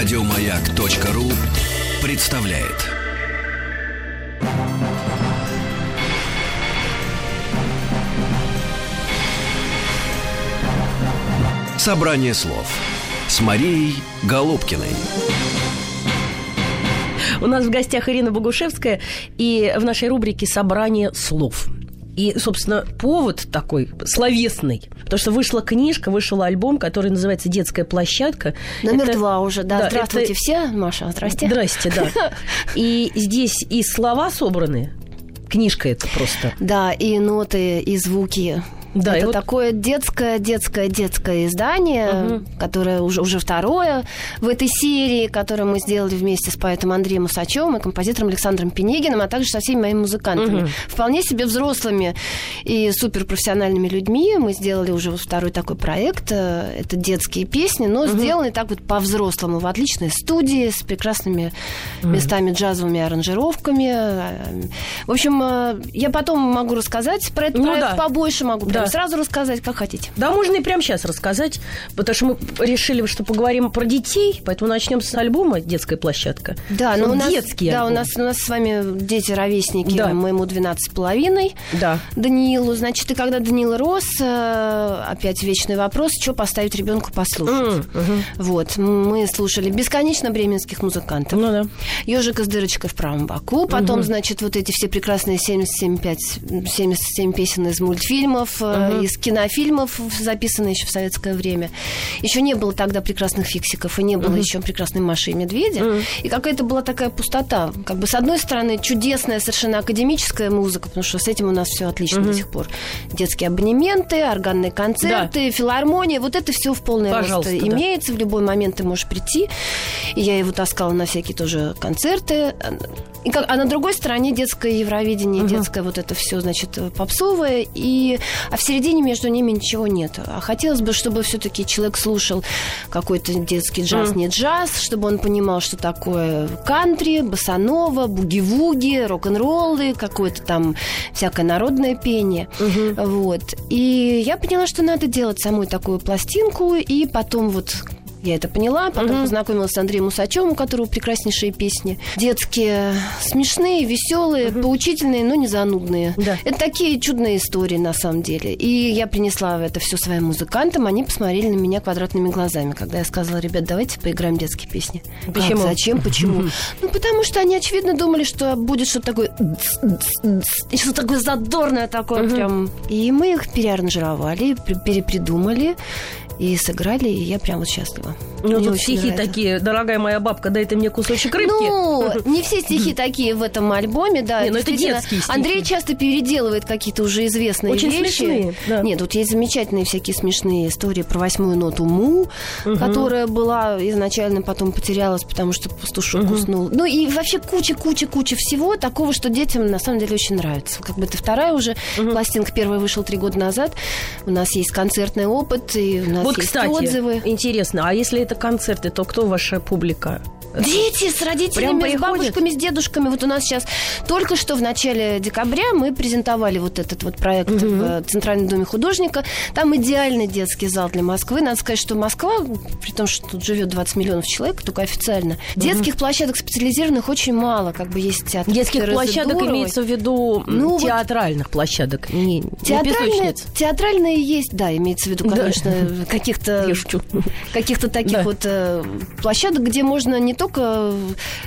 Радиомаяк.ру представляет. Собрание слов с Марией Голубкиной. У нас в гостях Ирина Богушевская и в нашей рубрике «Собрание слов». И, собственно, повод такой словесный, потому что вышла книжка, вышел альбом, который называется «Детская площадка». Номер это... два уже, да. да Здравствуйте это... все, Маша, здрасте. Здрасте, да. И здесь и слова собраны, книжка это просто. Да, и ноты, и звуки да, это вот... такое детское, детское, детское издание, угу. которое уже, уже второе в этой серии, которое мы сделали вместе с поэтом Андреем Усачевым и композитором Александром Пенегиным, а также со всеми моими музыкантами. Угу. Вполне себе взрослыми и суперпрофессиональными людьми. Мы сделали уже второй такой проект. Э, это детские песни, но угу. сделаны так вот по-взрослому, в отличной студии с прекрасными угу. местами джазовыми аранжировками. В общем, э, я потом могу рассказать про этот ну, проект да. побольше, могу да. Сразу рассказать, как хотите. Да, можно и прямо сейчас рассказать, потому что мы решили, что поговорим про детей, поэтому начнем с альбома «Детская площадка». Да, но у нас, детский Да, альбом. у нас, у нас с вами дети-ровесники, да. моему 12 с половиной, да. Даниилу. Значит, и когда Даниил рос, э, опять вечный вопрос, что поставить ребенку послушать. Mm, угу. Вот, мы слушали бесконечно бременских музыкантов. Ну да. Ежика с дырочкой в правом боку, потом, угу. значит, вот эти все прекрасные 77, 5, 77 песен из мультфильмов, uh-huh. из кинофильмов, записанные еще в советское время. Еще не было тогда прекрасных фиксиков, и не было uh-huh. еще прекрасной Маши и Медведя. Uh-huh. И какая-то была такая пустота. Как бы, с одной стороны, чудесная совершенно академическая музыка, потому что с этим у нас все отлично uh-huh. до сих пор. Детские абонементы, органные концерты, да. филармония, вот это все в полной Пожалуйста, рост да. имеется. В любой момент ты можешь прийти. И я его таскала на всякие тоже концерты. И как, а на другой стороне детское Евровидение, uh-huh. детское вот это все, значит, попсовое. И, в середине между ними ничего нет. А хотелось бы, чтобы все-таки человек слушал какой-то детский джаз, uh-huh. не джаз, чтобы он понимал, что такое кантри, басанова, буги-вуги, рок-н-роллы, какое-то там всякое народное пение. Uh-huh. Вот. И я поняла, что надо делать самую такую пластинку, и потом вот я это поняла. Потом угу. познакомилась с Андреем Усачевым, у которого прекраснейшие песни. Детские, смешные, веселые, угу. поучительные, но не занудные. Да. Это такие чудные истории на самом деле. И я принесла это все своим музыкантам. Они посмотрели на меня квадратными глазами, когда я сказала, ребят, давайте поиграем детские песни. Почему? Как, зачем? Почему? Ну, потому что они, очевидно, думали, что будет что-то такое... Что-то такое задорное такое прям. И мы их переаранжировали, перепридумали и сыграли, и я прям вот счастлива. Ну, мне тут стихи нравится. такие, дорогая моя бабка, дай ты мне кусочек рыбки. Ну, не все стихи такие в этом альбоме, да. Не, ну это детские стихи. Андрей часто переделывает какие-то уже известные Очень вещи. смешные, да. Нет, тут есть замечательные всякие смешные истории про восьмую ноту Му, угу. которая была изначально потом потерялась, потому что пастушок угу. уснул. Ну и вообще куча-куча-куча всего такого, что детям на самом деле очень нравится. Как бы это вторая уже угу. пластинка, первая вышла три года назад. У нас есть концертный опыт, и у нас вот, есть кстати, отзывы. Интересно, а если это концерты, то кто ваша публика? Дети с родителями, с бабушками, с дедушками. Вот у нас сейчас только что в начале декабря мы презентовали вот этот вот проект угу. в Центральном доме художника. Там идеальный детский зал для Москвы. Надо сказать, что Москва, при том, что тут живет 20 миллионов человек, только официально, угу. детских площадок специализированных очень мало. Как бы есть театр. Детских площадок Дуровой. имеется в виду ну, театральных вот площадок, не, театральные, не театральные есть, да, имеется в виду, конечно, да. каких-то каких-то таких да. вот э, площадок, где можно не только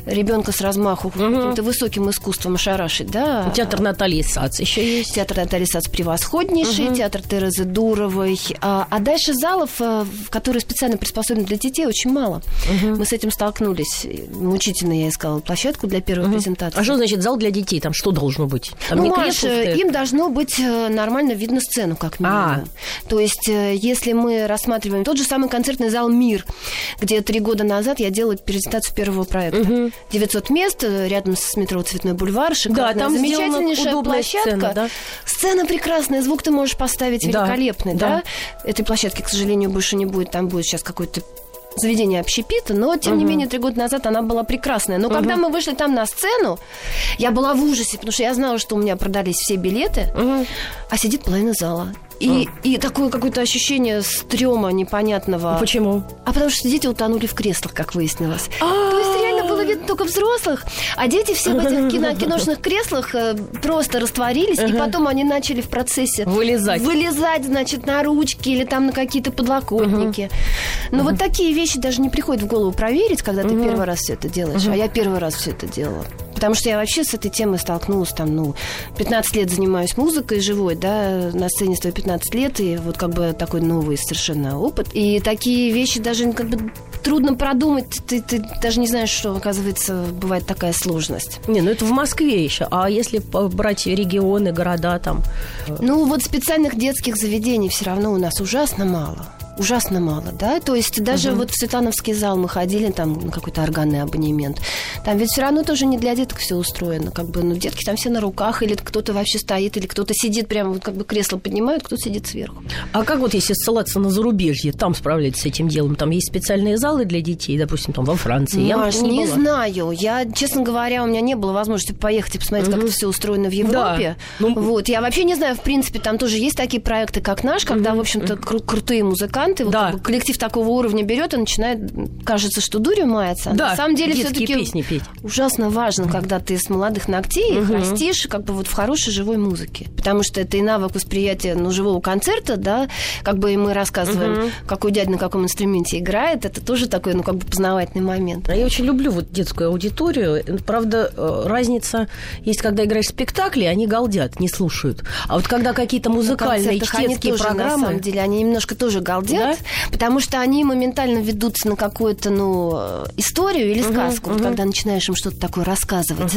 ребенка с размаху угу. каким-то высоким искусством ошарашить, да. Театр Натальи Сац еще есть. Театр Натальи Сац превосходнейший, угу. театр Терезы Дуровой. А, а дальше залов, э, которые специально приспособлены для детей, очень мало. Угу. Мы с этим столкнулись. Мучительно я искала площадку для первой угу. презентации. А что значит зал для детей? Там что должно быть? Там ну, Маш, им должно быть э, нормально видно сцену, как минимум. А. То есть, э, если мы рассматриваем тот же самый концертный зал «Мир», где три года назад я делала презентацию реализацию первого проекта. Угу. 900 мест э, рядом с метро Цветной бульвар, шикарная, да, там замечательнейшая площадка. Сцена, да? сцена прекрасная, звук ты можешь поставить великолепный, да. да? Этой площадки, к сожалению, больше не будет, там будет сейчас какой-то заведение общепита, но, тем uh-huh. не менее, три года назад она была прекрасная. Но uh-huh. когда мы вышли там на сцену, я была в ужасе, потому что я знала, что у меня продались все билеты, uh-huh. а сидит половина зала. И, и такое какое-то ощущение стрёма непонятного. А почему? А потому что дети утонули в креслах, как выяснилось. То есть реально было видно только взрослых, а дети все в этих кино, киношных креслах э, просто растворились, и потом они начали в процессе Вылезать. вылезать, значит, на ручки или там на какие-то подлокотники. Но вот такие вещи даже не приходят в голову проверить, когда ты первый раз все это делаешь. А я первый раз все это делала. Потому что я вообще с этой темой столкнулась там, ну, 15 лет занимаюсь музыкой живой, да, на сцене стою 15 лет, и вот как бы такой новый совершенно опыт. И такие вещи даже как бы трудно продумать, ты, ты даже не знаешь, что, оказывается, бывает такая сложность. Не, ну это в Москве еще. А если брать регионы, города там? Ну, вот специальных детских заведений все равно у нас ужасно мало. Ужасно мало, да? То есть даже вот в Светлановский зал мы ходили, там на какой-то органный абонемент. Там ведь все равно тоже не для деток все устроено. Как бы, ну, детки там все на руках, или кто-то вообще стоит, или кто-то сидит прямо, вот как бы кресло поднимают, кто-то сидит сверху. А как вот если ссылаться на зарубежье, там справляются с этим делом? Там есть специальные залы для детей, допустим, там во Франции. Я Маш, не не была. знаю. Я, честно говоря, у меня не было возможности поехать и посмотреть, как это все устроено в Европе. Ну, Вот. Я вообще не знаю, в принципе, там тоже есть такие проекты, как наш, когда, в общем-то, кру- крутые музыканты, вот Да. бы коллектив такого уровня берет и начинает, кажется, что дурью мается. Да, на самом деле все-таки песни петь. ужасно важно, когда ты с молодых ногтей растишь как бы вот в хорошей живой музыке. Потому что это и навык восприятия ну, живого концерта, да, как бы и мы рассказываем, какой дядя на каком инструменте играет, это тоже такой, ну, как бы познавательный момент. Я очень люблю вот детскую аудиторию. Правда, э, разница есть, когда играешь в спектакли, они галдят, не слушают. А вот когда какие-то музыкальные чтецкие тоже, на программы... самом деле, они немножко тоже галдят, потому что они моментально ведутся на какую-то, ну, э, историю или сказку, вот когда начинаешь им что-то такое рассказывать.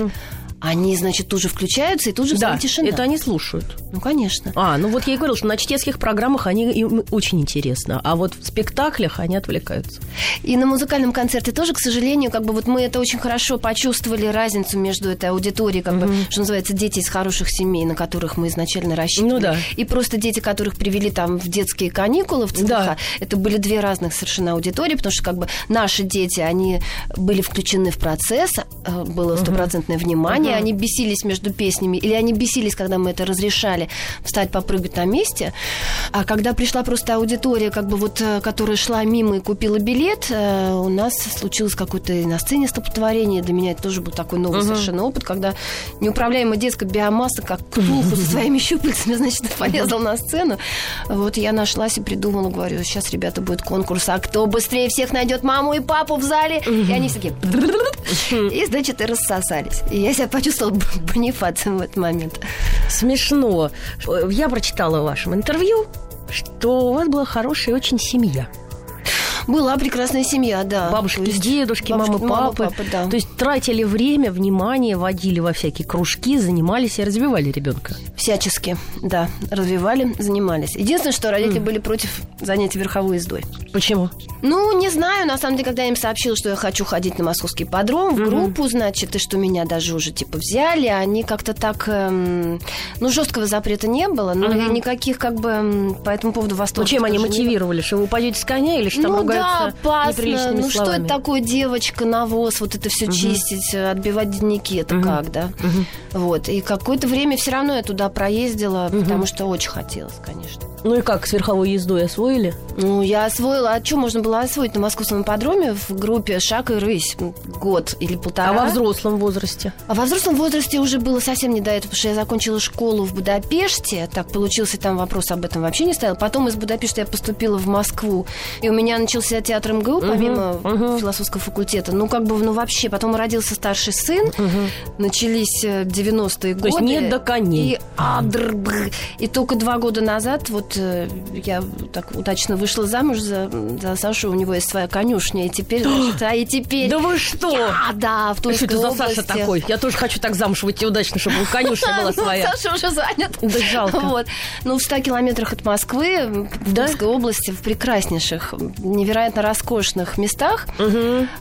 Они, значит, тут же включаются, и тут же Да, тишина. это они слушают. Ну, конечно. А, ну вот я и говорила, что на чтецких программах они им очень интересно, а вот в спектаклях они отвлекаются. И на музыкальном концерте тоже, к сожалению, как бы вот мы это очень хорошо почувствовали, разницу между этой аудиторией, как бы, что называется, дети из хороших семей, на которых мы изначально рассчитывали. Ну да. И просто дети, которых привели там в детские каникулы в ЦДХ, Да. это были две разных совершенно аудитории, потому что как бы наши дети, они были включены в процесс, э, было стопроцентное внимание, они бесились между песнями, или они бесились, когда мы это разрешали, встать, попрыгать на месте. А когда пришла просто аудитория, как бы вот, э, которая шла мимо и купила билет, э, у нас случилось какое-то на сцене столпотворение. Для меня это тоже был такой новый совершенно опыт, когда неуправляемая детская биомасса, как ктулху со своими щупальцами, значит, полезла на сцену. Вот я нашлась и придумала, говорю, сейчас, ребята, будет конкурс, а кто быстрее всех найдет маму и папу в зале? И они все такие... И, значит, и рассосались. И я себя почувствовала бонифацием в этот момент. Смешно. Я прочитала в вашем интервью, что у вас была хорошая очень семья. Была прекрасная семья, да. Бабушки, есть дедушки, бабушка, мамы, мама, папы. папа, да. То есть тратили время, внимание, водили во всякие кружки, занимались и развивали ребенка. Всячески, да, развивали, занимались. Единственное, что родители были против занятий верховой ездой. Почему? Ну, не знаю, на самом деле, когда я им сообщила, что я хочу ходить на московский подром в группу, значит, и что меня даже уже, типа, взяли, они как-то так... эм, ну, жесткого запрета не было, но и никаких, как бы, по этому поводу Ну, восторгов чем они мотивировали? Что вы упадете с коня или что там ну ругаются да, опасно. Ну что словами? это такое, девочка, навоз, вот это все чистить, э, отбивать дневники, это как, да? Вот. И какое-то время все равно я туда проездила, потому что очень хотелось, конечно. Ну и как, с верховой ездой освоили? Ну, я освоила. А что можно было освоить на московском ипподроме в группе «Шаг и рысь» год или полтора? А во взрослом возрасте? А во взрослом возрасте уже было совсем не до этого, потому что я закончила школу в Будапеште. Так получился, там вопрос об этом вообще не стоял. Потом из Будапешта я поступила в Москву. И у меня начался театр МГУ, помимо философского факультета. Ну, как бы, ну, вообще. Потом родился старший сын. Начались э, 90-е годы. То есть нет до коней. И адрбр. И только два года назад вот э, я так удачно вышла замуж за, за Сашу. У него есть своя конюшня. И теперь, значит, а и теперь... Да вы что? Я, да, в Тульской что это за. Саша такой? Я тоже хочу так замуж выйти удачно, чтобы у конюшня была Ну, своя. Саша уже занят. Да жалко. Вот. Ну, в 100 километрах от Москвы, в? Тульской области, в прекраснейших, невероятно роскошных местах,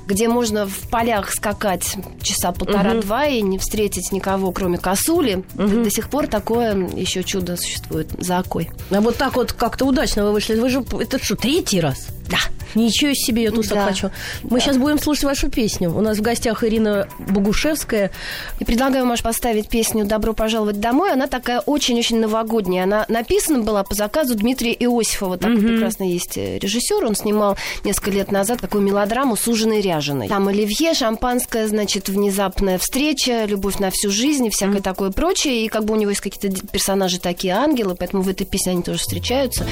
где можно в полях скакать часа полтора-два и не встретить никого, кроме косули. До, до сих пор такое еще чудо существует за окой. А вот так вот как-то удачно вы вышли. Вы же, это что, третий раз? Да. Ничего себе, я тут Да. хочу. Мы сейчас будем слушать вашу песню. У нас в гостях Ирина Богушевская. И предлагаю, Маш, поставить песню «Добро пожаловать домой». Она такая очень-очень новогодняя. Она написана была по заказу Дмитрия Иосифова. Такой прекрасный есть э, режиссер. Он снимал несколько лет назад такую мелодраму «Суженый ряженый». Там оливье, шампанское, значит, внезапная встреча, любовь на всю жизнь и всякое такое прочее. И как бы у него есть какие-то персонажи такие ангелы, поэтому в этой песне они тоже встречаются.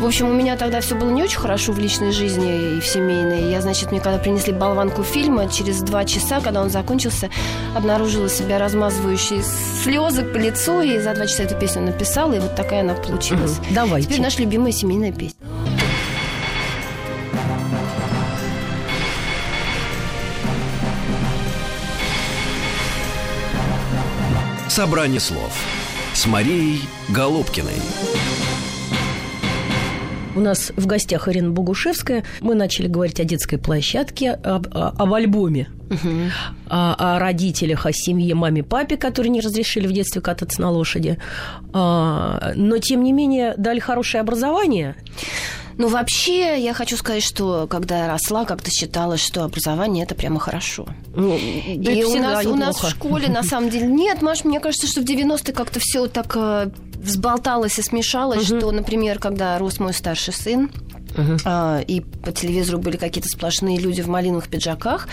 В общем, у меня тогда все было не очень хорошо в личной жизни и в семейной. Я, значит, мне когда принесли болванку фильма, через два часа, когда он закончился, обнаружила себя размазывающие слезы по лицу, и за два часа эту песню написала, и вот такая она получилась. Мгм. Давайте. Теперь наша любимая семейная песня. Собрание слов с Марией Голубкиной. У нас в гостях Ирина Богушевская. Мы начали говорить о детской площадке, об, об альбоме, о, о родителях, о семье, маме, папе, которые не разрешили в детстве кататься на лошади. А, Но, тем не менее, дали хорошее образование. Ну, вообще, я хочу сказать, что когда я росла, как-то считалось, что образование это прямо хорошо. Ну, И у нас, у нас в школе, на самом деле, нет, Маш, мне кажется, что в 90-е как-то все так э, взболталось и смешалось, что, например, когда рос мой старший сын, а, и по телевизору были какие-то сплошные люди в малиновых пиджаках,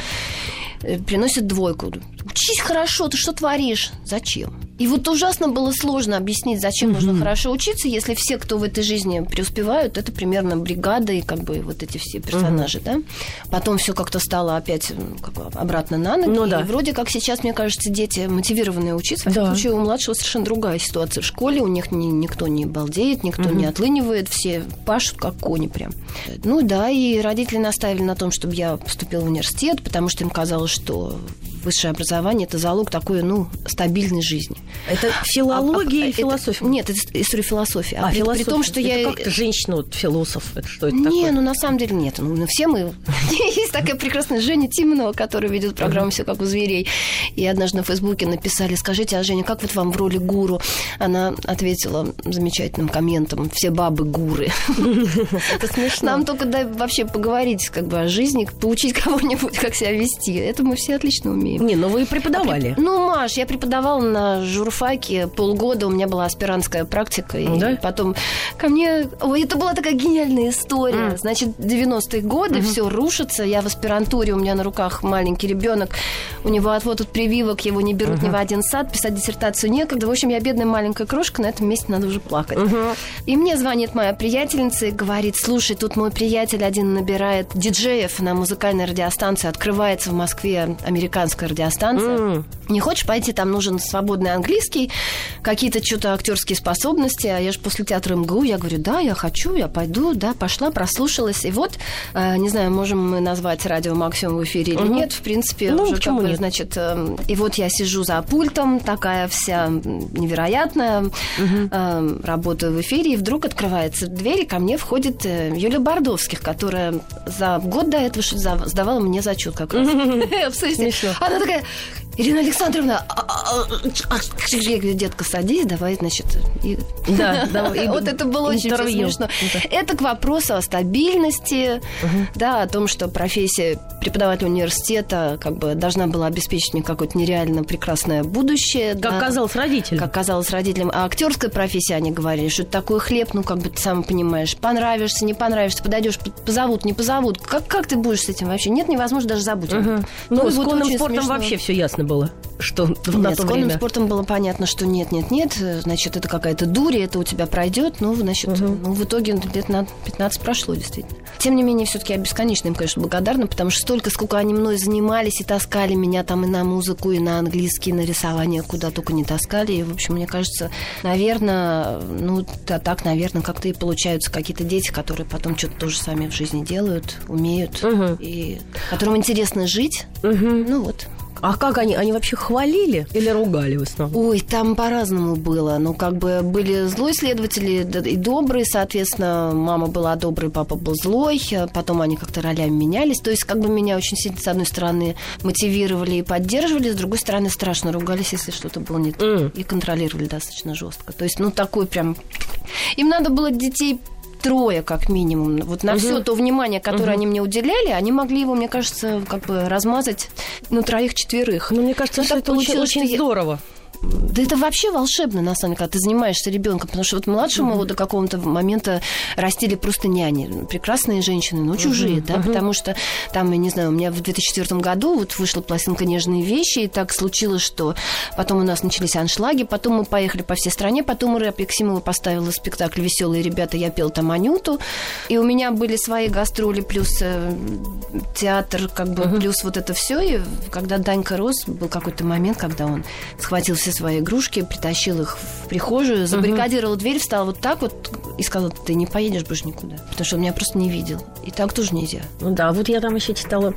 э, приносят двойку. Учись хорошо, ты что творишь? Зачем? И вот ужасно было сложно объяснить, зачем нужно хорошо учиться, если все, кто в этой жизни преуспевают, это примерно бригада и как бы вот эти все персонажи, да? Потом все как-то стало опять как бы обратно на ноги. Ну да. И вроде как сейчас, мне кажется, дети мотивированные учиться. Да. всяком случае, у младшего совершенно другая ситуация в школе. У них ни- никто не балдеет, никто не отлынивает, все пашут как кони прям. Ну да, и родители наставили на том, чтобы я поступила в университет, потому что им казалось, что высшее образование – это залог такой, ну, стабильной жизни. Это филология А- а- и это- философия. Нет, это история философии. А, при, философия. при том, что это я... как-то женщина, вот, философ. Это что это Не, такое? ну на самом деле нет. Ну, все мы... Есть такая прекрасная Женя Тимонова, которая ведет программу «Все как у зверей». И однажды на Фейсбуке написали, скажите, а Женя, как вот вам в роли гуру? Она ответила замечательным комментом, все бабы гуры. Это смешно. Нам только дай вообще поговорить как бы о жизни, поучить кого-нибудь, как себя вести. Это мы все отлично умеем. Не, ну вы и преподавали. Ну, Маш, я преподавала на журфаке полгода, у меня была аспирантская практика. И Да? потом ко мне... Ой, это была такая гениальная история. Значит, 90-е годы, все рушится. Я в аспирантуре, у меня на руках маленький ребенок. У него отвод от прививок, его не берут ни в один сад, писать диссертацию некогда. В общем, я бедная маленькая крошка, на этом месте надо уже плакать. И мне звонит моя приятельница и говорит, слушай, тут мой приятель один набирает диджеев на музыкальной радиостанции, открывается в Москве американская радиостанция. Не хочешь пойти, там нужен свободный английский, какие-то что-то актерские способности. А я же после театра МГУ, я говорю, да, я хочу, я пойду, да, пошла, прослушалась. И вот, э, не знаю, можем мы назвать радио Максимум в эфире или нет, в принципе, Ну, уже как почему бы, нет? значит, э, и вот я сижу за пультом, такая вся невероятная, э, работаю в эфире, и вдруг открывается дверь, и ко мне входит Юля Бордовских, которая за год до этого сдавала мне зачет как раз. Она такая, Ирина Александровна, а- а- а- детка, садись, давай, значит. и- Да, да, и Вот это было очень смешно. Это к вопросу о стабильности, да, о том, что профессия преподавателя университета как бы должна была обеспечить мне какое-то нереально прекрасное будущее. Как да. казалось родителям. Как казалось родителям. А актерская профессия, они говорили, что это такой хлеб, ну, как бы ты сам понимаешь, понравишься, не понравишься, подойдешь, позовут, не позовут. Как, как ты будешь с этим вообще? Нет, невозможно даже забыть. Мгм. Ну, Ну, с вот конным спортом смешно. вообще все ясно было, что на Нет, то с конным время. спортом было понятно, что нет, нет, нет, значит, это какая-то дурь, это у тебя пройдет. Ну, значит, ну, в итоге лет на 15 прошло, действительно. Тем не менее, все-таки я бесконечно им, конечно, благодарна, потому что столько, сколько они мной занимались и таскали меня там и на музыку, и на английский, и на рисование, куда только не таскали. И, в общем, мне кажется, наверное, ну, да, так, наверное, как-то и получаются какие-то дети, которые потом что-то тоже сами в жизни делают, умеют, Мгм. и которым интересно жить. Мгм. Ну вот. А как они? Они вообще хвалили или ругали в основном? Ой, там по-разному было. Ну, как бы были злой следователи и добрые, соответственно, мама была доброй, папа был злой, а потом они как-то ролями менялись. То есть, как бы меня очень сильно, с одной стороны, мотивировали и поддерживали, с другой стороны, страшно ругались, если что-то было не так. М. И контролировали достаточно жестко. То есть, ну, такой прям... Им надо было детей трое, как минимум. Вот на Мгм. все то внимание, которое Мгм. они мне уделяли, они могли его, мне кажется, как бы размазать на троих-четверых. Ну, мне кажется, Ну, что это очень, получилось, очень я- здорово. Да это вообще волшебно, на самом деле, когда ты занимаешься ребенком, потому что вот младшему его до какого-то момента растили просто няни. Прекрасные женщины, но чужие, да, потому что там, я не знаю, у меня в 2004 году вот вышла пластинка «Нежные вещи», и так случилось, что потом у нас начались аншлаги, потом мы поехали по всей стране, потом Рэп Яксимова поставила спектакль «Веселые ребята», я пел там Анюту, и у меня были свои гастроли, плюс э, театр, как бы, плюс вот это все, и когда Данька рос, был какой-то момент, когда он схватил все свои игрушки, притащил их в прихожую, забаррикадировал дверь, встал вот так вот и сказал, ты не поедешь больше никуда, потому что он меня просто не видел. И так тоже нельзя. Ну да, вот я там еще читала,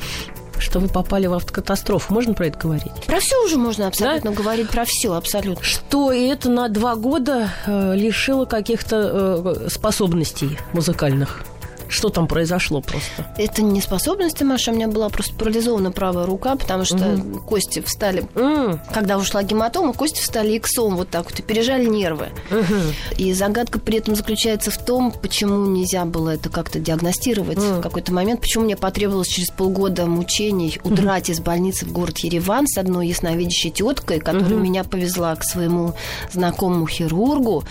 что вы попали в автокатастрофу. Можно про это говорить? Про все уже можно абсолютно говорить, про все абсолютно. Что и это на два года э, лишило каких-то э, способностей музыкальных. Что там произошло просто? Это не способности, Маша, у меня была просто парализована правая рука, потому что кости встали. М, Когда ушла гематома, кости встали иксом вот так вот и пережали нервы. мгм. И загадка при этом заключается в том, почему нельзя было это как-то диагностировать Мгм. в какой-то момент, почему мне потребовалось через полгода мучений удрать из больницы в город Ереван с одной ясновидящей теткой, которая меня повезла к своему знакомому хирургу,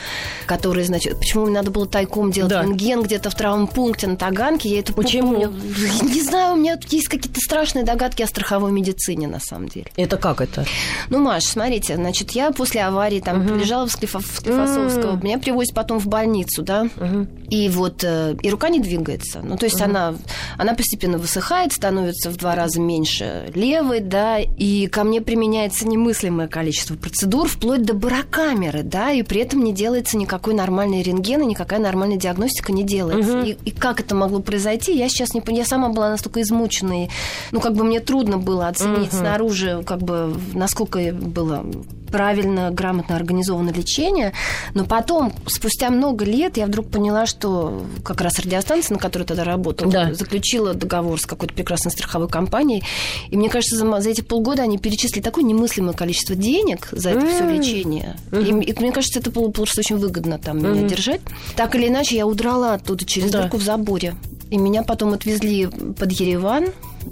который, значит, почему мне надо было тайком делать Да. рентген где-то в травмпункте на Таганке, я это Почему? помню. Не знаю, у меня тут есть какие-то страшные догадки о страховой медицине, на самом деле. Это как это? Ну, Маш, смотрите, значит, я после аварии там лежала в, Склифо- в Склифосовского, Мгм. меня привозят потом в больницу, да, Мгм. и вот, э, и рука не двигается. Ну, то есть она, она постепенно высыхает, становится в два раза меньше левой, да, и ко мне применяется немыслимое количество процедур, вплоть до барокамеры, да, и при этом не делается никакой нормальный рентген, и никакая нормальная диагностика не делается. Мгм. И, и как это могло произойти, я сейчас не понимаю. Я сама была настолько измучена, и, ну, как бы мне трудно было оценить Мгм. снаружи, как бы, насколько было правильно, грамотно организовано лечение. Но потом, спустя много лет, я вдруг поняла, что как раз радиостанция, на которой тогда работала, Да. заключила договор с какой-то прекрасной страховой компанией. И мне кажется, за, за эти полгода они перечислили такое немыслимое количество денег за это все лечение. И, и мне кажется, это было просто очень выгодно там меня Мгм. держать. Так или иначе, я удрала оттуда через Да. дырку в заборе. И меня потом отвезли под Ереван,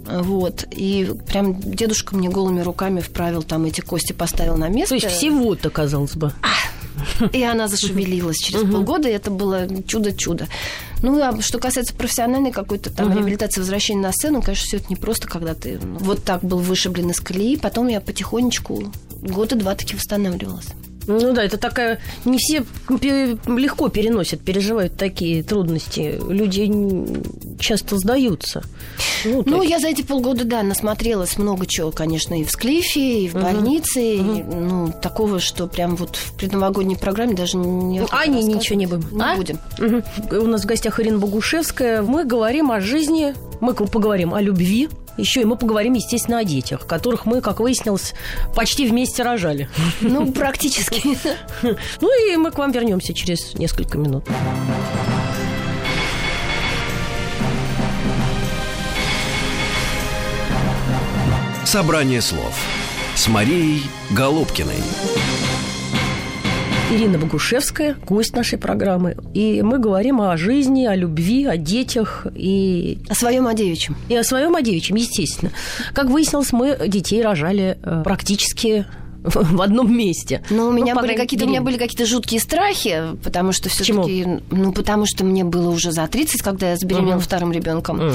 вот, и прям дедушка мне голыми руками вправил там эти кости, поставил на место. То есть всего-то, казалось бы. И она зашевелилась через полгода, и это было чудо-чудо. Ну, а что касается профессиональной какой-то там Мгм. реабилитации, возвращения на сцену, конечно, все это не просто, когда ты ну, вот так был вышиблен из колеи, потом я потихонечку года два таки восстанавливалась. Ну да, это такая... Не все легко переносят, переживают такие трудности. Люди часто сдаются. Ну, Ну, так. я за эти полгода, да, насмотрелась много чего, конечно, и в Склифе, и в больнице. и, ну, такого, что прям вот в предновогодней программе даже не... Ну, Ане ничего не будем. Не а? будем. Мгм. У нас в гостях Ирина Богушевская. Мы говорим о жизни, мы поговорим о любви. Еще и мы поговорим, естественно, о детях, которых мы, как выяснилось, почти вместе рожали. Ну, практически. Ну и мы к вам вернемся через несколько минут. Собрание слов с Марией Голубкиной. Ирина Богушевская, гость нашей программы. И мы говорим о жизни, о любви, о детях и, О своем одевичьем. и о своем о девичьем, естественно. Как выяснилось, мы детей рожали э, практически в одном месте. Но у Ну, меня по были какие-то, у меня были какие-то жуткие страхи, потому что все таки ну, потому что мне было уже за 30, когда я забеременела Мгм. вторым ребенком. Мгм.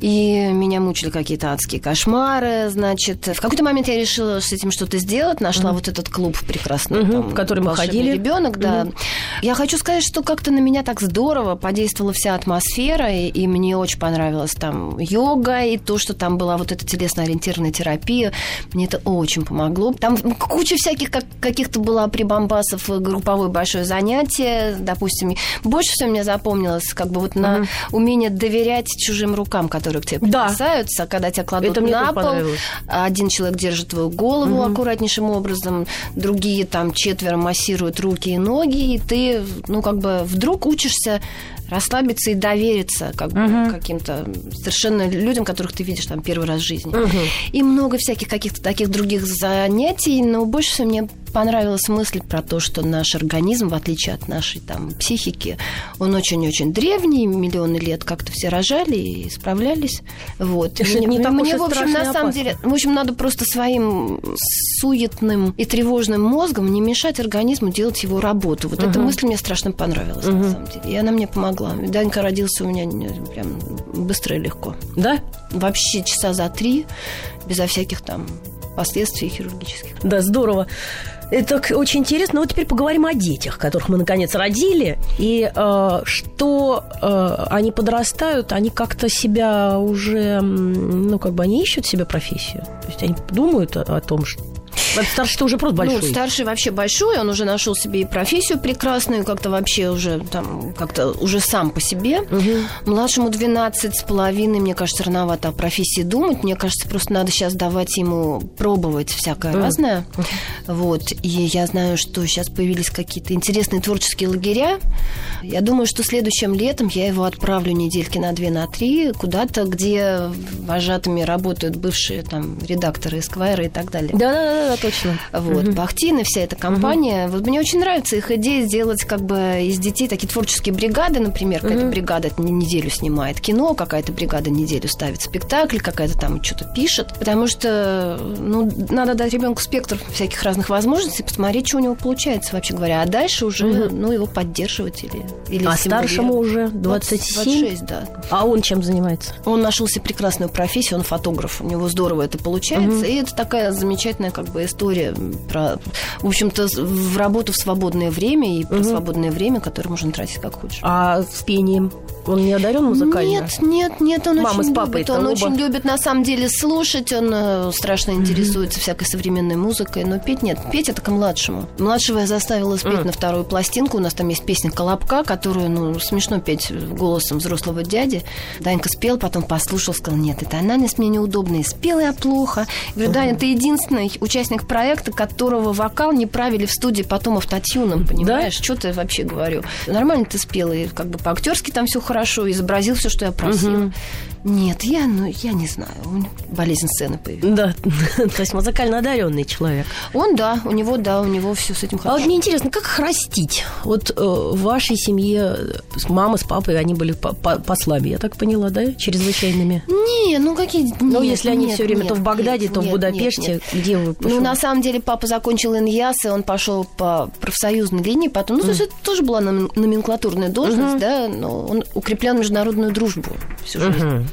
И меня мучили какие-то адские кошмары, значит. В какой-то момент я решила с этим что-то сделать, нашла вот этот клуб прекрасный, Мгм, там, в который мы «Волшебный ходили. ребенок, да. Мгм. Я хочу сказать, что как-то на меня так здорово подействовала вся атмосфера, и, и мне очень понравилась там йога, и то, что там была вот эта телесно-ориентированная терапия, мне это очень помогло. Там куча всяких как, каких-то была прибамбасов, э, групповое большое занятие, допустим. Больше всего мне запомнилось как бы вот на Мгм. умение доверять чужим рукам, которые к тебе Да. прикасаются, когда тебя кладут Это на пол. Один человек держит твою голову аккуратнейшим образом, другие там четверо массируют руки и ноги, и ты, ну, как бы вдруг учишься расслабиться и довериться как бы, каким-то совершенно людям, которых ты видишь там первый раз в жизни. Мгм. И много всяких каких-то таких других занятий, но больше всего мне понравилась мысль про то, что наш организм, в отличие от нашей там психики, он очень-очень древний, миллионы лет как-то все рожали и справлялись. Вот. Мне, уж и в общем, на самом опасно. деле, в общем, надо просто своим суетным и тревожным мозгом не мешать организму делать его работу. Вот эта мысль мне страшно понравилась, на самом деле. И она мне помогла. Данька родился у меня прям быстро и легко. Да? Вообще часа за три, безо всяких там последствий хирургических. Да, здорово. Это очень интересно. Вот теперь поговорим о детях, которых мы наконец родили. И э, что э, они подрастают, они как-то себя уже, ну, как бы они ищут себе профессию. То есть они думают о, о том, что... Старший-то уже просто большой. Ну, старший вообще большой, он уже нашел себе и профессию прекрасную, как-то вообще уже там, как-то уже сам по себе. Младшему 12 с половиной, мне кажется, рановато о профессии думать. Мне кажется, просто надо сейчас давать ему пробовать всякое разное. Вот. И я знаю, что сейчас появились какие-то интересные творческие лагеря. Я думаю, что следующим летом я его отправлю недельки на две, на три куда-то, где вожатыми работают бывшие там редакторы, эсквайры и так далее. Да-да-да, точно. Вот, Бахтин и вся эта компания. Вот мне очень нравится их идея сделать как бы из детей такие творческие бригады, например, какая-то бригада н- неделю снимает кино, какая-то бригада неделю ставит спектакль, какая-то там что-то пишет. Потому что, ну, надо дать ребенку спектр всяких разных возможностей, посмотреть, что у него получается, вообще говоря. А дальше уже, ну, его поддерживать или, или А старшему уже 27? 26, да. А он чем занимается? Он нашел себе прекрасную профессию, он фотограф. У него здорово это получается. И это такая замечательная как бы история про, в общем-то, в работу в свободное время и про свободное время, которое можно тратить как хочешь. А с пением? Он не одарен музыкально? Нет, нет, нет, он Мама очень с папой любит. Он оба? очень любит на самом деле слушать, он э, страшно интересуется всякой современной музыкой, но петь нет. Петь это к младшему. Младшего я заставила спеть на вторую пластинку. У нас там есть песня Колобка, которую, ну, смешно петь голосом взрослого дяди. Данька спел, потом послушал, сказал, нет, это анализ мне неудобно. И спел я плохо. Я говорю, Даня, ты единственный участник проекта, которого вокал не правили в студии потом автотюном, понимаешь? Что ты вообще говорю? Нормально ты спел, и как бы по-актерски там все хорошо, изобразил все, что я просила. Нет, я, ну, я не знаю. У меня болезнь сцены появилась. Да, то есть музыкально одаренный человек. Он, да, у него, да, у него все с этим А хорошо. вот мне интересно, как их растить? Вот э, в вашей семье с мама с папой, они были по- по- послами, я так поняла, да, чрезвычайными? Не, ну какие... Ну, если они нет, все время нет, то в Багдаде, нет, то в Будапеште, нет, где вы? Ну, пошёл? на самом деле, папа закончил ИНЯС, и он пошел по профсоюзной линии потом. Ну, то есть это тоже была номен- номенклатурная должность, да, но он укреплял международную дружбу всю жизнь.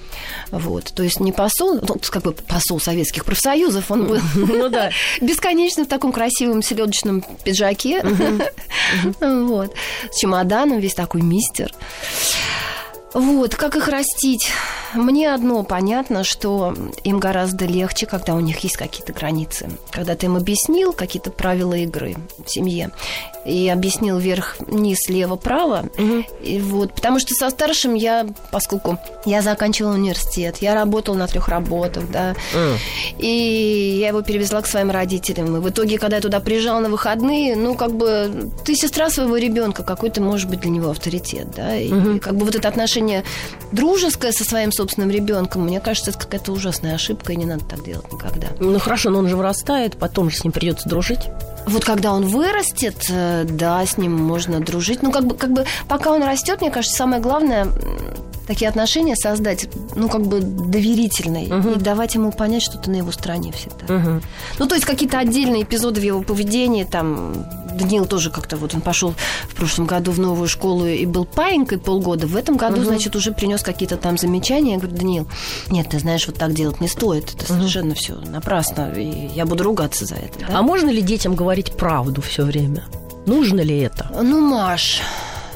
Вот, то есть не посол, ну, как бы посол советских профсоюзов, он был Ну да. бесконечно в таком красивом селедочном пиджаке, вот, с чемоданом, весь такой мистер. Вот, как их растить? Мне одно понятно, что им гораздо легче, когда у них есть какие-то границы. Когда ты им объяснил какие-то правила игры в семье, и объяснил вверх, низ, лево, право. И вот, потому что со старшим я, поскольку я заканчивала университет, я работала на трех работах, да, и я его перевезла к своим родителям. И в итоге, когда я туда приезжала на выходные, ну, как бы, ты сестра своего ребенка, какой ты можешь быть для него авторитет, да, и, и как бы вот это отношение дружеское со своим собственным ребенком, мне кажется, это какая-то ужасная ошибка, и не надо так делать никогда. Ну хорошо, но он же вырастает, потом же с ним придется дружить. Вот когда он вырастет, э, да, с ним можно дружить. Ну, как бы, как бы пока он растет, мне кажется, самое главное такие отношения создать, ну, как бы доверительные, и давать ему понять, что ты на его стороне всегда. Ну, то есть какие-то отдельные эпизоды в его поведении, там, Даниил тоже как-то вот он пошел в прошлом году в новую школу и был паинькой полгода. В этом году, значит, уже принес какие-то там замечания. Я говорю, Даниил, нет, ты знаешь, вот так делать не стоит. Это совершенно все напрасно. И я буду ругаться за это. да. А можно ли детям говорить правду все время? Нужно ли это? Ну, Маш,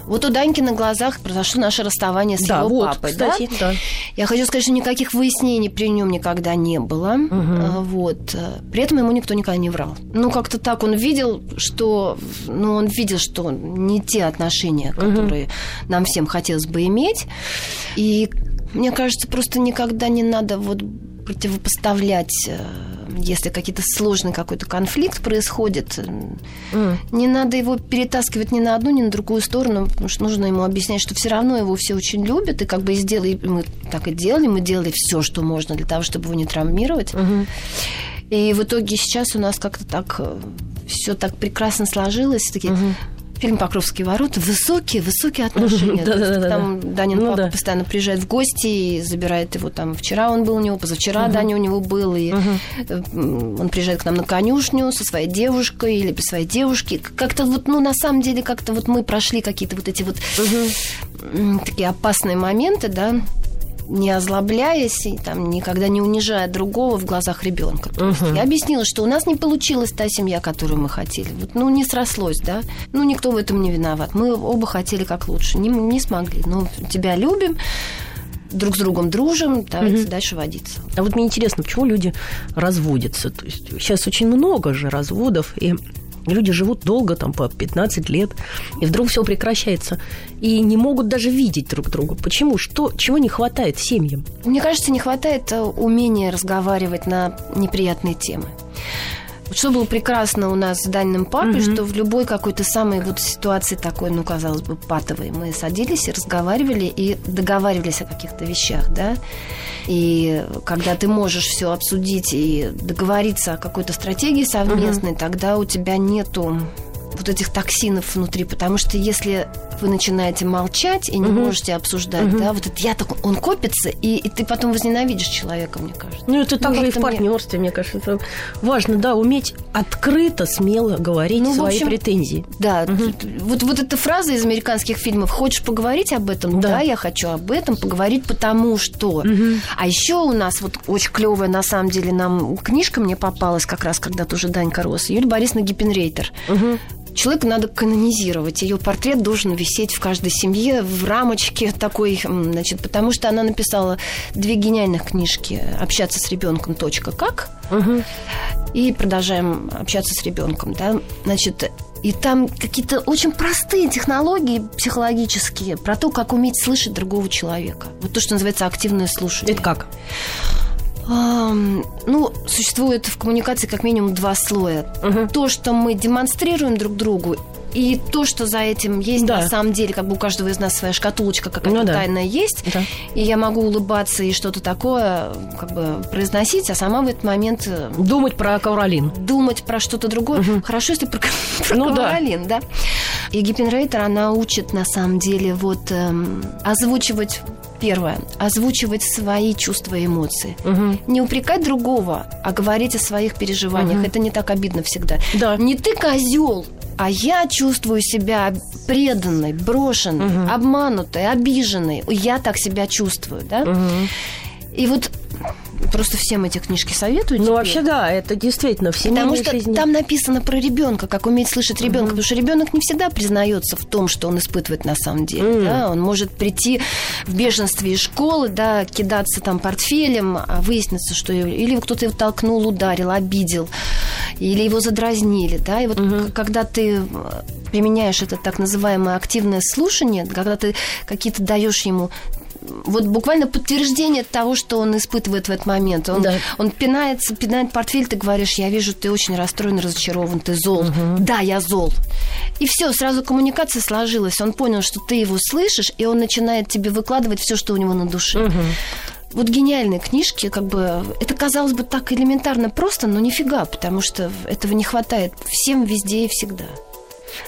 вот у Даньки на глазах произошло наше расставание с Да, его вот, папой, кстати, да? да. Я хочу сказать, что никаких выяснений при нем никогда не было. А, Вот. При этом ему никто никогда не врал. Ну, как-то так он видел, что... Ну, он видел, что не те отношения, которые нам всем хотелось бы иметь. И мне кажется, просто никогда не надо вот противопоставлять э, если какие-то сложный какой-то конфликт происходит, э, не надо его перетаскивать ни на одну, ни на другую сторону, потому что нужно ему объяснять, что все равно его все очень любят, и как бы сделали, мы так и делали, мы делали все, что можно для того, чтобы его не травмировать. И в итоге сейчас у нас как-то так э, все так прекрасно сложилось, такие угу фильм «Покровские ворота» высокие, высокие отношения. Там Данин ну, папа постоянно приезжает в гости и забирает его там. Вчера он был у него, позавчера. Даня у него был, и угу. он приезжает к нам на конюшню со своей девушкой или без своей девушки. Как-то вот, ну, на самом деле, как-то вот мы прошли какие-то вот эти вот такие опасные моменты, да, не озлобляясь и там никогда не унижая другого в глазах ребенка. Угу. Я объяснила, что у нас не получилась та семья, которую мы хотели. Вот, ну, не срослось, да. Ну, никто в этом не виноват. Мы оба хотели как лучше. Не, не смогли. Но тебя любим друг с другом дружим, давайте угу. дальше водиться. А вот мне интересно, почему люди разводятся? То есть сейчас очень много же разводов, и Люди живут долго, там, по 15 лет, и вдруг все прекращается. И не могут даже видеть друг друга. Почему? Что, чего не хватает семьям? Мне кажется, не хватает э, умения разговаривать на неприятные темы. Что было прекрасно у нас с Даниным папой, mm-hmm. что в любой какой-то самой вот ситуации такой, ну, казалось бы, патовой, мы садились и разговаривали и договаривались о каких-то вещах, да. И когда ты можешь все обсудить и договориться о какой-то стратегии совместной, mm-hmm. тогда у тебя нету вот этих токсинов внутри, потому что если вы начинаете молчать и не угу. можете обсуждать, угу. да, вот это я так, он копится, и, и ты потом возненавидишь человека, мне кажется. Ну, это так ну, же и в партнерстве, мне... мне кажется. Это важно, да, уметь открыто, смело говорить ну, свои общем, претензии. Да, угу. вот, вот эта фраза из американских фильмов, хочешь поговорить об этом? Да, да я хочу об этом поговорить, потому что. Угу. А еще у нас вот очень клевая, на самом деле, нам книжка мне попалась как раз, когда тоже Данька рос. Юлия Борисовна Гиппенрейтер. Угу человека надо канонизировать. Ее портрет должен висеть в каждой семье в рамочке такой, значит, потому что она написала две гениальных книжки «Общаться с ребенком. Точка. Как?» угу. и продолжаем общаться с ребенком, да, значит, и там какие-то очень простые технологии психологические про то, как уметь слышать другого человека. Вот то, что называется активное слушание. Это как? Ну, существует в коммуникации как минимум два слоя. Угу. То, что мы демонстрируем друг другу, и то, что за этим есть, да. на самом деле, как бы у каждого из нас своя шкатулочка какая-то ну, да. тайная есть, да. и я могу улыбаться и что-то такое как бы произносить, а сама в этот момент... Э, думать про Кауралин. Думать про что-то другое. Угу. Хорошо, если про, про ну, Кауралин, да. да. И Гиппенрейтер, она учит, на самом деле, вот эм, озвучивать Первое. Озвучивать свои чувства и эмоции. Угу. Не упрекать другого, а говорить о своих переживаниях. Угу. Это не так обидно всегда. Да. Не ты козел, а я чувствую себя преданной, брошенной, угу. обманутой, обиженной. Я так себя чувствую, да? Угу. И вот Просто всем эти книжки советую. Ну, теперь. вообще, да, это действительно в Потому что жизни. там написано про ребенка, как уметь слышать ребенка. Mm-hmm. Потому что ребенок не всегда признается в том, что он испытывает на самом деле. Mm-hmm. Да? Он может прийти в бешенстве из школы, да, кидаться там портфелем, а выяснится, что или кто-то его толкнул, ударил, обидел, или его задразнили. Да? И вот mm-hmm. когда ты применяешь это так называемое активное слушание, когда ты какие-то даешь ему вот буквально подтверждение того, что он испытывает в этот момент. Он, да. он пинается, пинает портфель, ты говоришь, я вижу, ты очень расстроен, разочарован, ты зол. Угу. Да, я зол. И все, сразу коммуникация сложилась. Он понял, что ты его слышишь, и он начинает тебе выкладывать все, что у него на душе. Угу. Вот гениальные книжки, как бы, это казалось бы так элементарно просто, но нифига, потому что этого не хватает всем везде и всегда.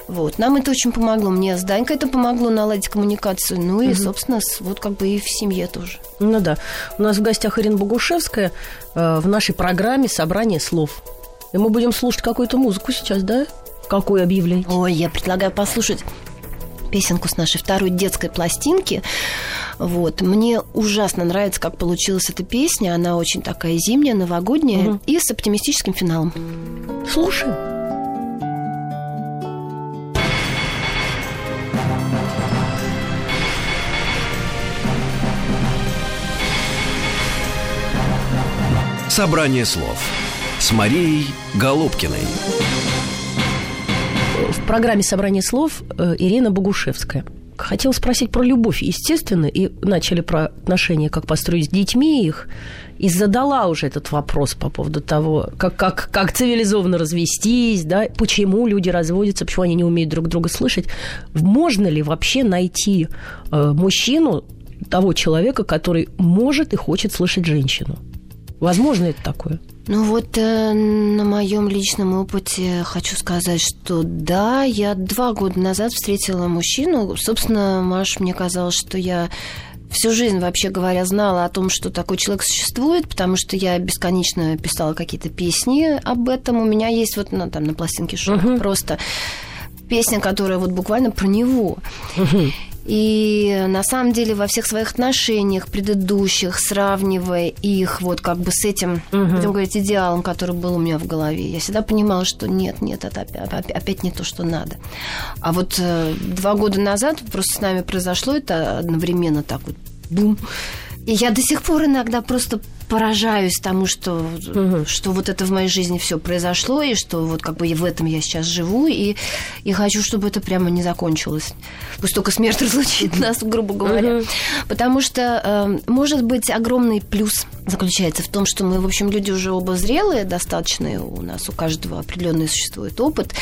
Вот. Нам это очень помогло. Мне с Данькой это помогло наладить коммуникацию. Ну и, угу. собственно, вот как бы и в семье тоже. Ну да. У нас в гостях Ирина Богушевская э, в нашей программе «Собрание слов». И мы будем слушать какую-то музыку сейчас, да? Какую объявление? Ой, я предлагаю послушать песенку с нашей второй детской пластинки. Вот. Мне ужасно нравится, как получилась эта песня. Она очень такая зимняя, новогодняя угу. и с оптимистическим финалом. Слушаем. Собрание слов с Марией Голубкиной. В программе «Собрание слов» э, Ирина Богушевская. Хотела спросить про любовь, естественно, и начали про отношения, как построить с детьми их, и задала уже этот вопрос по поводу того, как, как, как цивилизованно развестись, да, почему люди разводятся, почему они не умеют друг друга слышать. Можно ли вообще найти э, мужчину, того человека, который может и хочет слышать женщину? Возможно это такое? Ну вот э, на моем личном опыте хочу сказать, что да, я два года назад встретила мужчину. Собственно, Маш, мне казалось, что я всю жизнь, вообще говоря, знала о том, что такой человек существует, потому что я бесконечно писала какие-то песни об этом. У меня есть вот ну, там на пластинке шоу uh-huh. просто песня, которая вот буквально про него. Uh-huh. И на самом деле во всех своих отношениях предыдущих, сравнивая их вот как бы с этим, угу. будем говорить, идеалом, который был у меня в голове, я всегда понимала, что нет, нет, это опять, опять не то, что надо. А вот э, два года назад просто с нами произошло это одновременно так вот, бум. И я до сих пор иногда просто поражаюсь тому, что, угу. что вот это в моей жизни все произошло, и что вот как бы в этом я сейчас живу, и, и хочу, чтобы это прямо не закончилось. Пусть только смерть разлучит нас, грубо говоря. Угу. Потому что, э, может быть, огромный плюс заключается в том, что мы, в общем, люди уже оба зрелые, достаточные, у нас у каждого определенный существует опыт,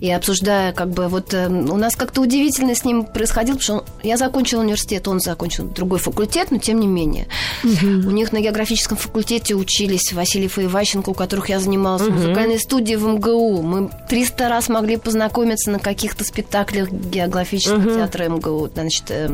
и обсуждая, как бы, вот э, у нас как-то удивительно с ним происходило, потому что я закончила университет, он закончил другой факультет, но тем не менее. Угу. У них на географическом музыкальном факультете учились Васильев и Иващенко, у которых я занималась угу. в музыкальной студии в МГУ. Мы 300 раз могли познакомиться на каких-то спектаклях географического угу. театра МГУ. Значит, э,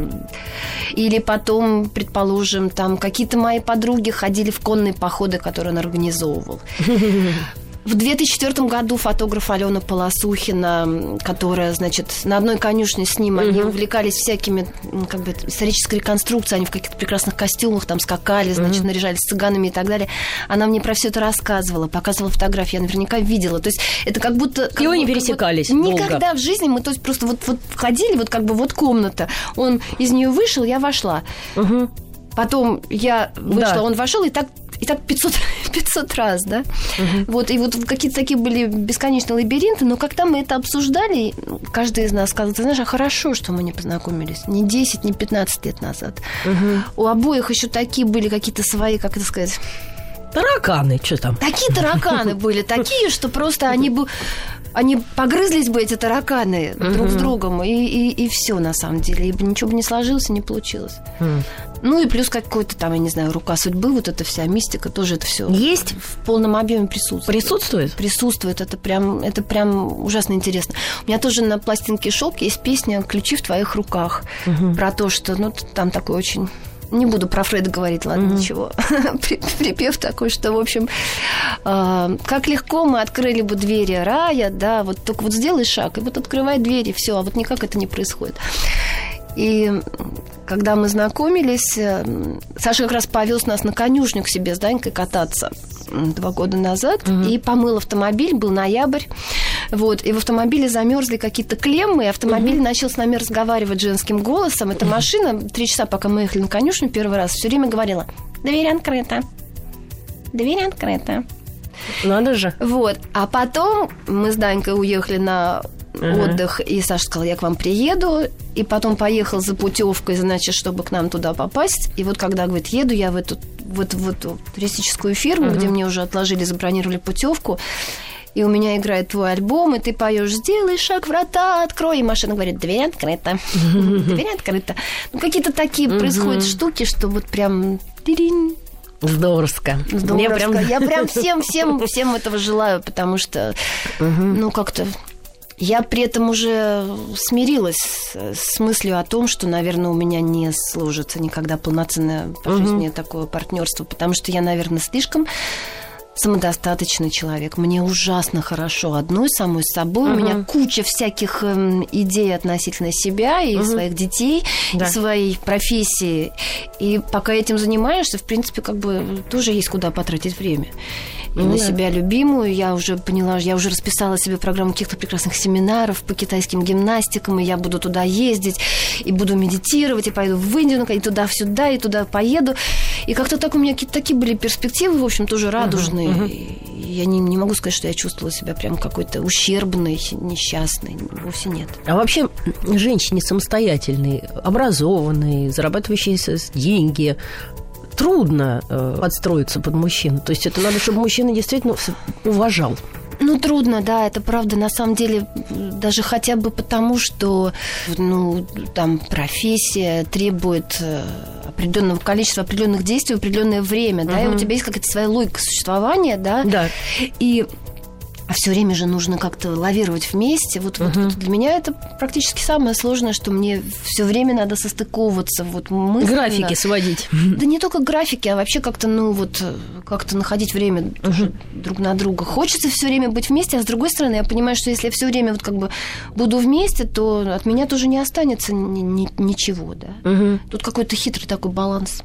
или потом, предположим, там какие-то мои подруги ходили в конные походы, которые он организовывал. В 2004 году фотограф Алена Полосухина, которая, значит, на одной конюшне с ним, они увлекались всякими, как бы, исторической реконструкцией, они в каких-то прекрасных костюмах там скакали, значит, наряжались цыганами и так далее. Она мне про все это рассказывала, показывала фотографии, я наверняка видела. То есть это как будто... Как и они пересекались вот, Никогда в жизни мы, то есть просто вот, вот ходили, вот как бы вот комната, он из нее вышел, я вошла. Угу. Потом я вышла, да. он вошел, и так и так 500, 500 раз, да? Угу. Вот, и вот какие-то такие были бесконечные лабиринты, но когда мы это обсуждали, каждый из нас сказал, ты знаешь, а хорошо, что мы не познакомились. Не 10, не 15 лет назад. Угу. У обоих еще такие были какие-то свои, как это сказать... Тараканы, что там? Такие тараканы были, такие, что просто они бы они погрызлись бы, эти тараканы, uh-huh. друг с другом, и, и, и все на самом деле. И ничего бы не сложилось, не получилось. Uh-huh. Ну и плюс какой-то там, я не знаю, рука судьбы, вот эта вся мистика, тоже это все есть в полном объеме присутствует. Присутствует? Присутствует. Это прям, это прям ужасно интересно. У меня тоже на пластинке шелк есть песня «Ключи в твоих руках». Угу. Про то, что, ну, там такой очень не буду про Фрейда говорить, ладно, mm-hmm. ничего. Припев такой, что, в общем, э, как легко мы открыли бы двери рая, да, вот только вот сделай шаг, и вот открывай двери, все, а вот никак это не происходит. И когда мы знакомились, э, Саша как раз повез нас на конюшню к себе с Данькой кататься два года назад угу. и помыл автомобиль, был ноябрь. Вот, и в автомобиле замерзли какие-то клеммы, и автомобиль угу. начал с нами разговаривать женским голосом. Эта машина, три часа, пока мы ехали на конюшню первый раз, все время говорила: Дверь открыта. Дверь открыта. Надо же. Вот. А потом мы с Данькой уехали на uh-huh. отдых, и Саша сказал, я к вам приеду, и потом поехал за путевкой, значит, чтобы к нам туда попасть. И вот когда, говорит, еду я в эту, в эту, в эту туристическую фирму, uh-huh. где мне уже отложили, забронировали путевку, и у меня играет твой альбом, и ты поешь «Сделай шаг, врата открой», и машина говорит «Дверь открыта». Дверь открыта. Ну, какие-то такие происходят штуки, что вот прям... Здоровско. Здоровско. Я прям, я прям всем, всем, всем этого желаю, потому что, ну, как-то я при этом уже смирилась с мыслью о том, что, наверное, у меня не сложится никогда полноценное по жизни такое партнерство, потому что я, наверное, слишком самодостаточный человек. Мне ужасно хорошо одной самой с собой. Uh-huh. У меня куча всяких э, идей относительно себя и uh-huh. своих детей, да. и своей профессии. И пока этим занимаешься, в принципе, как бы тоже есть куда потратить время и ну, на себя любимую. Я уже поняла, я уже расписала себе программу каких-то прекрасных семинаров по китайским гимнастикам, и я буду туда ездить, и буду медитировать, и пойду в Индию, и туда-сюда, и туда поеду. И как-то так у меня какие-то такие были перспективы, в общем, тоже радужные. Uh-huh, uh-huh. Я не, не могу сказать, что я чувствовала себя прям какой-то ущербной, несчастной. Вовсе нет. А вообще женщине самостоятельной, образованной, зарабатывающей деньги, трудно э, подстроиться под мужчину. То есть это надо, чтобы мужчина действительно уважал. Ну, трудно, да, это правда, на самом деле, даже хотя бы потому, что, ну, там профессия требует э, определенного количества определенных действий в определенное время, да, и у тебя есть какая-то своя логика существования, да. Да. И а все время же нужно как-то лавировать вместе. Вот, вот, вот для меня это практически самое сложное, что мне все время надо состыковываться. Вот мысленно. Графики сводить. Да не только графики, а вообще как-то, ну вот, как-то находить время тоже друг на друга. Хочется все время быть вместе, а с другой стороны, я понимаю, что если я все время вот как бы буду вместе, то от меня тоже не останется ни- ни- ничего, да. Тут какой-то хитрый такой баланс.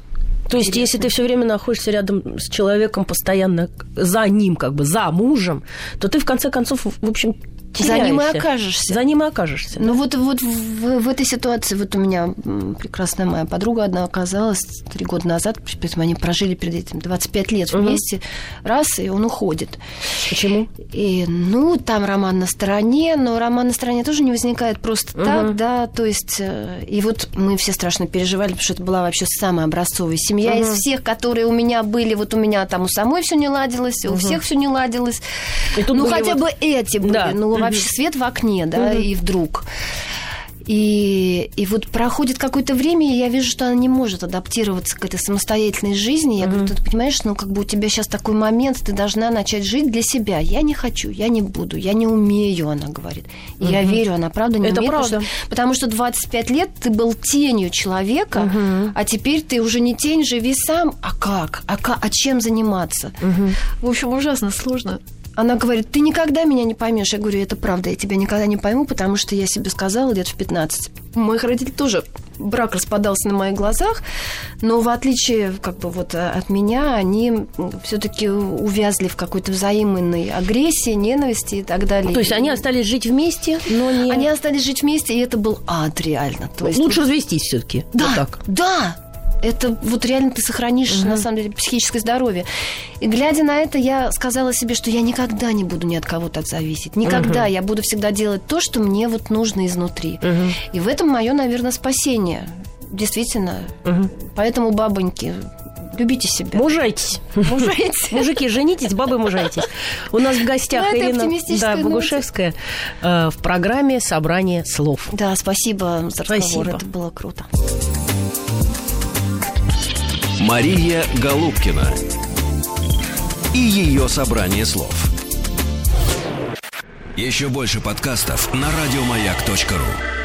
То есть, если ты все время находишься рядом с человеком, постоянно за ним, как бы за мужем, то ты в конце концов, в общем, За ним и теряешься. окажешься. За ним и окажешься. Ну вот, вот в, в этой ситуации вот у меня прекрасная моя подруга одна оказалась три года назад, при этом они прожили перед этим 25 лет вместе, раз, и он уходит. Почему? И, ну, там роман на стороне, но роман на стороне тоже не возникает просто так, да, то есть, э, и вот мы все страшно переживали, потому что это была вообще самая образцовая семья из всех, которые у меня были, вот у меня там у самой все не ладилось, у всех все не ладилось. И ну, хотя вот- бы эти были, Да. ну, вообще свет в окне, да, и вдруг. И, и вот проходит какое-то время, и я вижу, что она не может адаптироваться к этой самостоятельной жизни. Я говорю, ты понимаешь, ну как бы у тебя сейчас такой момент, ты должна начать жить для себя. Я не хочу, я не буду, я не умею, она говорит. И я верю, она правда не Это умеет. потому правда. что- Потому что 25 лет ты был тенью человека, а теперь ты уже не тень, живи сам. А как? А, ка- а чем заниматься? В общем, ужасно сложно. Она говорит, ты никогда меня не поймешь. Я говорю, это правда, я тебя никогда не пойму, потому что я себе сказала где-то в 15. У моих родителей тоже брак распадался на моих глазах, но в отличие как бы вот э, от меня, они все-таки увязли в какой-то взаимной агрессии, ненависти и так далее. То есть они остались жить вместе, но не... Они остались жить вместе, и это был ад реально. То есть Лучше развестись все-таки. да, Вот так. да. Это вот реально ты сохранишь, на самом деле, психическое здоровье. И глядя на это, я сказала себе, что я никогда не буду ни от кого так зависеть. Никогда. Я буду всегда делать то, что мне вот нужно изнутри. И в этом мое, наверное, спасение. Действительно. Поэтому, бабоньки, любите себя. Мужайтесь. Мужайтесь. Мужики, женитесь, бабы мужайтесь. У нас в гостях этой Ирина да. Богушевская э, в программе «Собрание слов». Да, спасибо за разговор. Спасибо. Это было круто. Мария Голубкина и ее собрание слов. Еще больше подкастов на радиомаяк.ру.